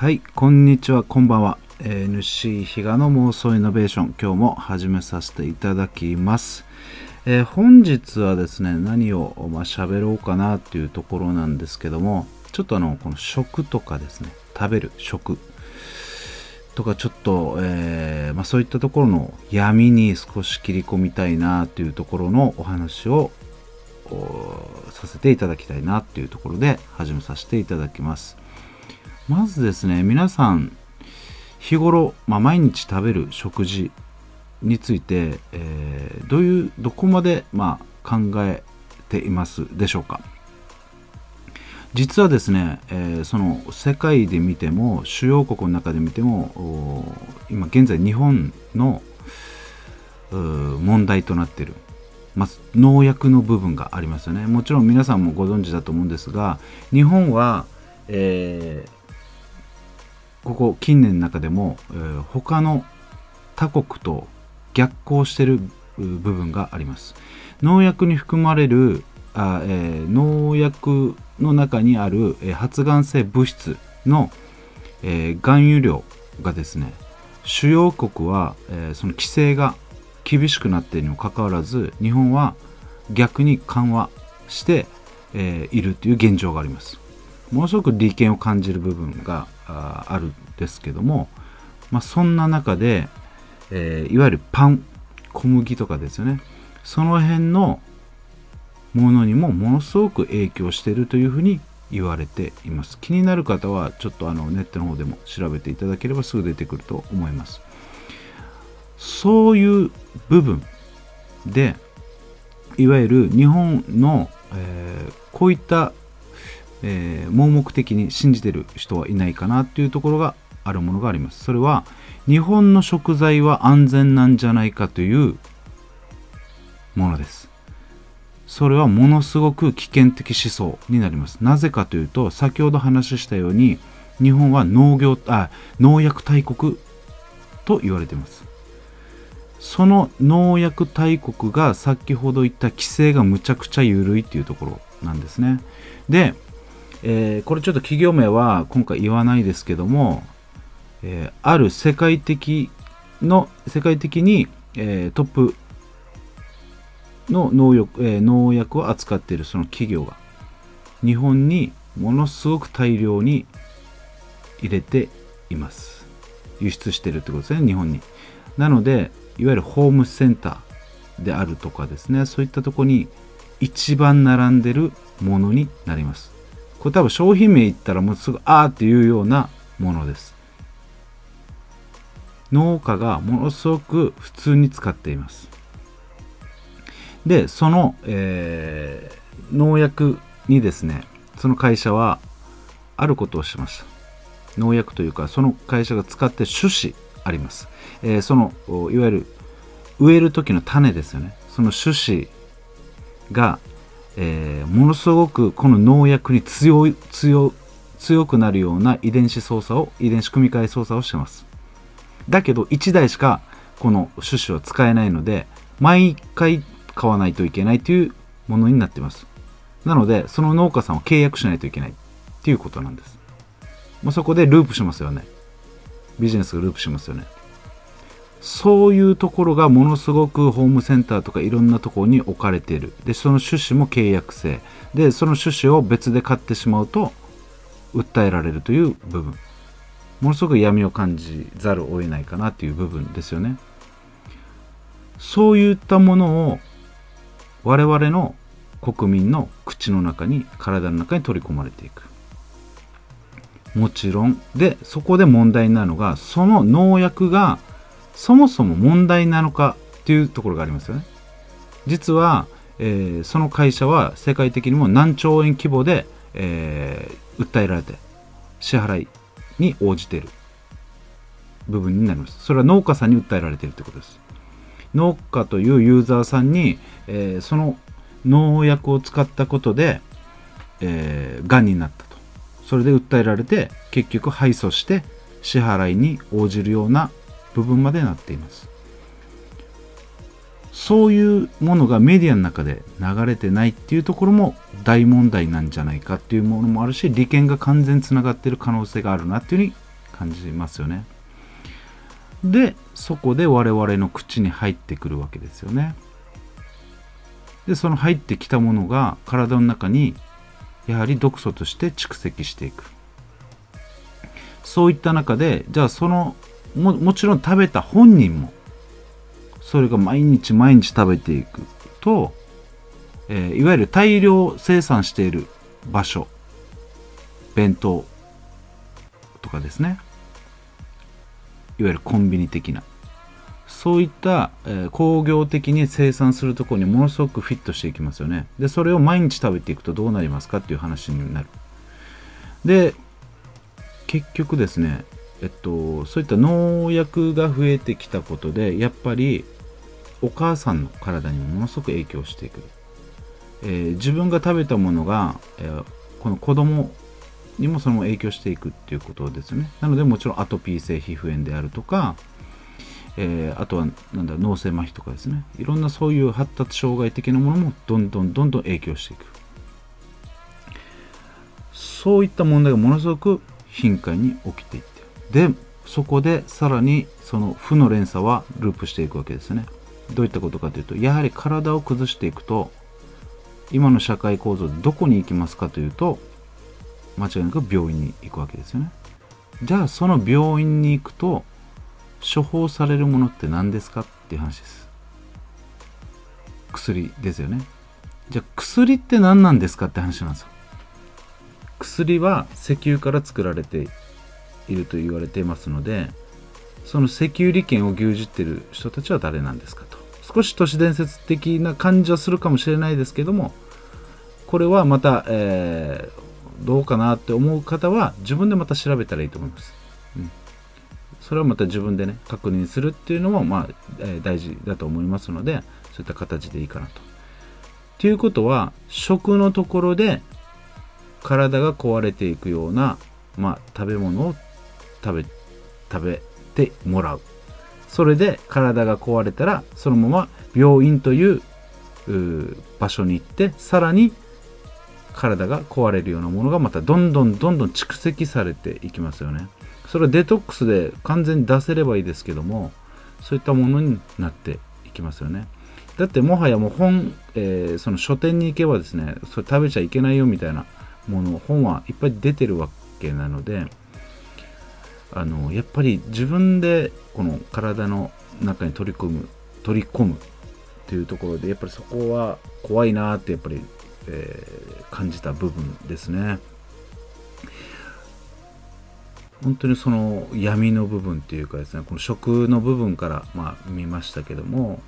はい、こんにちは、こんばんは。えー、主比嘉の妄想イノベーション、今日も始めさせていただきます。えー本日はですね、何をまあ喋ろうかなっていうところなんですけども、ちょっとあの、この食とかですね、食べる食とかちょっと、えーまあ、そういったところの闇に少し切り込みたいなというところのお話をさせていただきたいなっていうところで始めさせていただきます。まずですね、皆さん、日頃、まあ、毎日食べる食事について、えーどういう、どこまで、まあ、考えていますでしょうか。実はですね、えーその世界で見ても、主要国の中で見ても、今現在日本の問題となっている、まあ、農薬の部分がありますよね。もちろん皆さんもご存知だと思うんですが、日本は、えーここ近年の中でも、えー他の他国と逆行している部分があります。農薬に含まれるあ、えー農薬の中にある、えー発がん性物質の、えー含有量がですね主要国は、えーその規制が厳しくなっているにもかかわらず日本は逆に緩和して、えーいるという現状があります。ものすごく利権を感じる部分があるんですけども、まあ、そんな中で、えーいわゆるパン小麦とかですよね。その辺のものにもものすごく影響しているというふうに言われています。気になる方はちょっとあのネットの方でも調べていただければすぐ出てくると思います。そういう部分でいわゆる日本の、えーこういったえー盲目的に信じてる人はいないかなっていうところがあるものがあります。それは日本の食材は安全なんじゃないかというものです。それはものすごく危険的思想になります。なぜかというと先ほど話したように日本は農業あ農薬大国と言われています。その農薬大国が先ほど言った規制がむちゃくちゃ緩いっていうところなんですね。でえーこれちょっと企業名は今回言わないですけども、えーある世界的の世界的に、えートップの農薬,、え農薬を扱っているその企業が日本にものすごく大量に入れています。輸出してるってことですね日本に。なのでいわゆるホームセンターであるとかですねそういったとこに一番並んでるものになります。これ多分商品名言ったらもうすぐあーっていうようなものです。農家がものすごく普通に使っています。でその、えー農薬にですねその会社はあることをしました。農薬というかその会社が使って種子あります、えーそのいわゆる植える時の種ですよね。その種子が、えーものすごくこの農薬に強い強強くなるような遺伝子操作を遺伝子組み換え操作をしてます。だけど1台しかこの種子は使えないので毎回買わないといけないというものになってます。なのでその農家さんを契約しないといけない。っていうことなんです。もうそこでループしますよね。ビジネスがループしますよね。そういうところがものすごくホームセンターとかいろんなところに置かれている。でその種子も契約制。でその種子を別で買ってしまうと訴えられるという部分。ものすごく闇を感じざるを得ないかなという部分ですよね。そういったものを我々の国民の口の中に体の中に取り込まれていく。もちろん。でそこで問題なのがその農薬がそもそも問題なのかっていうところがありますよね。実は、えーその会社は世界的にも何兆円規模で、えー訴えられて支払いに応じている部分になります。それは農家さんに訴えられているということです。農家というユーザーさんに、えーその農薬を使ったことで、えー、癌になったと。それで訴えられて結局敗訴して支払いに応じるような部分までなっていますそういうものがメディアの中で流れてないっていうところも大問題なんじゃないかっていうものもあるし利権が完全につながっている可能性があるなっていうふうに感じますよね。で、そこで我々の口に入ってくるわけですよね。で、その入ってきたものが体の中にやはり毒素として蓄積していく。そういった中で、じゃあそのももちろん食べた本人もそれが毎日毎日食べていくと、えー、いわゆる大量生産している場所弁当とかですね。いわゆるコンビニ的な。そういった、えー、工業的に生産するところにものすごくフィットしていきますよね。でそれを毎日食べていくとどうなりますかっていう話になる。で結局ですねえっと、そういった農薬が増えてきたことでやっぱりお母さんの体にもものすごく影響してくる、えー、自分が食べたものが、えー、この子供にもその影響していくっていうことですね。なのでもちろんアトピー性皮膚炎であるとか、えー、あとはなんだ脳性麻痺とかですね。いろんなそういう発達障害的なものもどんどんどんどん影響していく。そういった問題がものすごく頻回に起きていってでそこでさらにその負の連鎖はループしていくわけですね。どういったことかというとやはり体を崩していくと今の社会構造どこに行きますかというと間違いなく病院に行くわけですよね。じゃあその病院に行くと処方されるものって何ですかっていう話です。薬ですよね。じゃあ薬って何なんですかって話なんですよ。薬は石油から作られていると言われていますのでその石油利権を牛耳っている人たちは誰なんですかと。少し都市伝説的な感じはするかもしれないですけどもこれはまた、えー、どうかなって思う方は自分でまた調べたらいいと思います、うん、それはまた自分でね確認するっていうのも、まあえー、大事だと思いますのでそういった形でいいかなと。ということは食のところで体が壊れていくような、まあ、食べ物を食べ食べてもらう。それで体が壊れたらそのまま病院という場所に行ってさらに体が壊れるようなものがまたどんどんどんどん蓄積されていきますよね。それはデトックスで完全に出せればいいですけどもそういったものになっていきますよね。だってもはやもう本、えー、その書店に行けばですねそれ食べちゃいけないよみたいなもの本はいっぱい出てるわけなのであのやっぱり自分でこの体の中に取り組む取り込むというところでやっぱりそこは怖いなってやっぱり、えー、感じた部分ですね。本当にその闇の部分っていうかですねこの食の部分からまあ見ましたけども、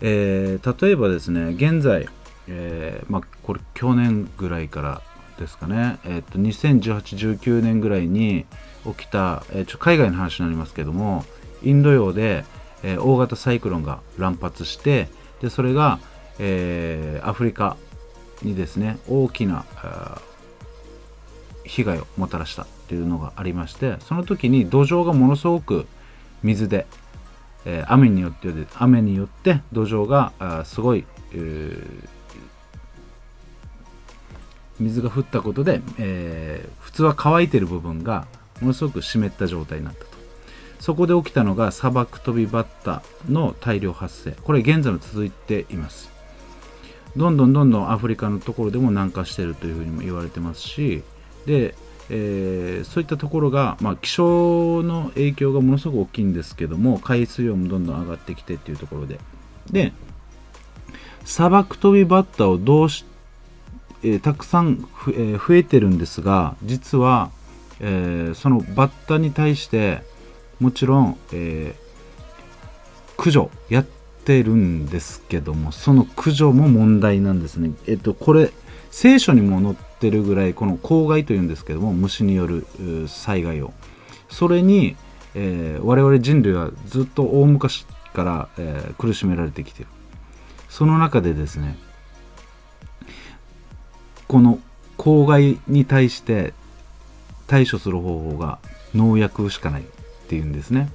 えー、例えばですね現在、えー、まあ、これ去年ぐらいからですかね、えー、と2018、19年ぐらいに起きた、え、ちょ海外の話になりますけどもインド洋で、え、大型サイクロンが乱発してでそれが、えー、アフリカにですね大きな被害をもたらしたっていうのがありましてその時に土壌がものすごく水で、えー、雨によって雨によって土壌がすごい、えー水が降ったことで、えー、普通は乾いてる部分がものすごく湿った状態になったと。そこで起きたのが砂漠飛びバッタの大量発生。これ現在も続いています。どんどんどんどんアフリカのところでも南下しているというふうにも言われてますしで、えー、そういったところが、まあ、気象の影響がものすごく大きいんですけども海水温もどんどん上がってきてっていうところで。で砂漠飛びバッタをどうしえ、たくさん、え、増えてるんですが実は、え、そのバッタに対してもちろん、え駆除やってるんですけどもその駆除も問題なんですね。えっとこれ聖書にも載ってるぐらいこの公害というんですけども虫による災害をそれに、え我々人類はずっと大昔から、え苦しめられてきてるその中でですねこの公害に対して対処する方法が農薬しかないっていうんですね。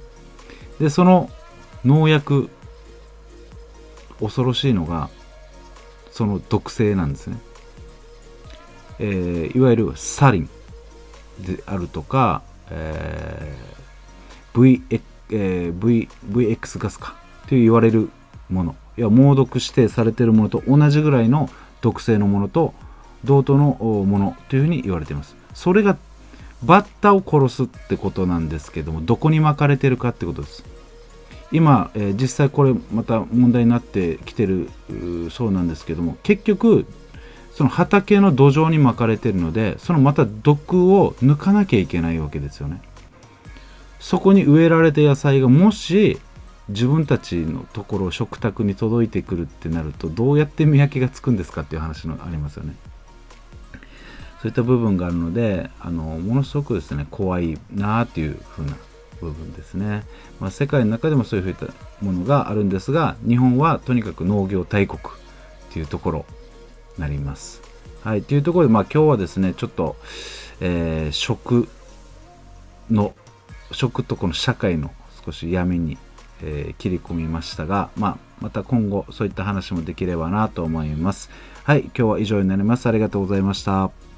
で、その農薬、恐ろしいのが、その毒性なんですね。えー、いわゆるサリンであるとか、えー v えー v VX ガスかという言われるものいや猛毒指定されてるものと同じぐらいの毒性のものと同等のものというふうに言われています。それがバッタを殺すってことなんですけどもどこに巻かれてるかってことです。今、えー実際これまた問題になってきてるうそうなんですけども結局その畑の土壌に巻かれてるのでそのまた毒を抜かなきゃいけないわけですよね。そこに植えられた野菜がもし自分たちのところ食卓に届いてくるってなるとどうやって見分けがつくんですかっていう話のありますよね。そういった部分があるのであのものすごくですね怖いなっていう風な部分ですね、まあ、世界の中でもそういうふういったものがあるんですが日本はとにかく農業大国っていうところになります。はいというところでまあ今日はですねちょっと、えー食の食とこの社会の少し闇に、えー切り込みましたが、まあ、また今後そういった話もできればなと思います。はい今日は以上になります。ありがとうございました。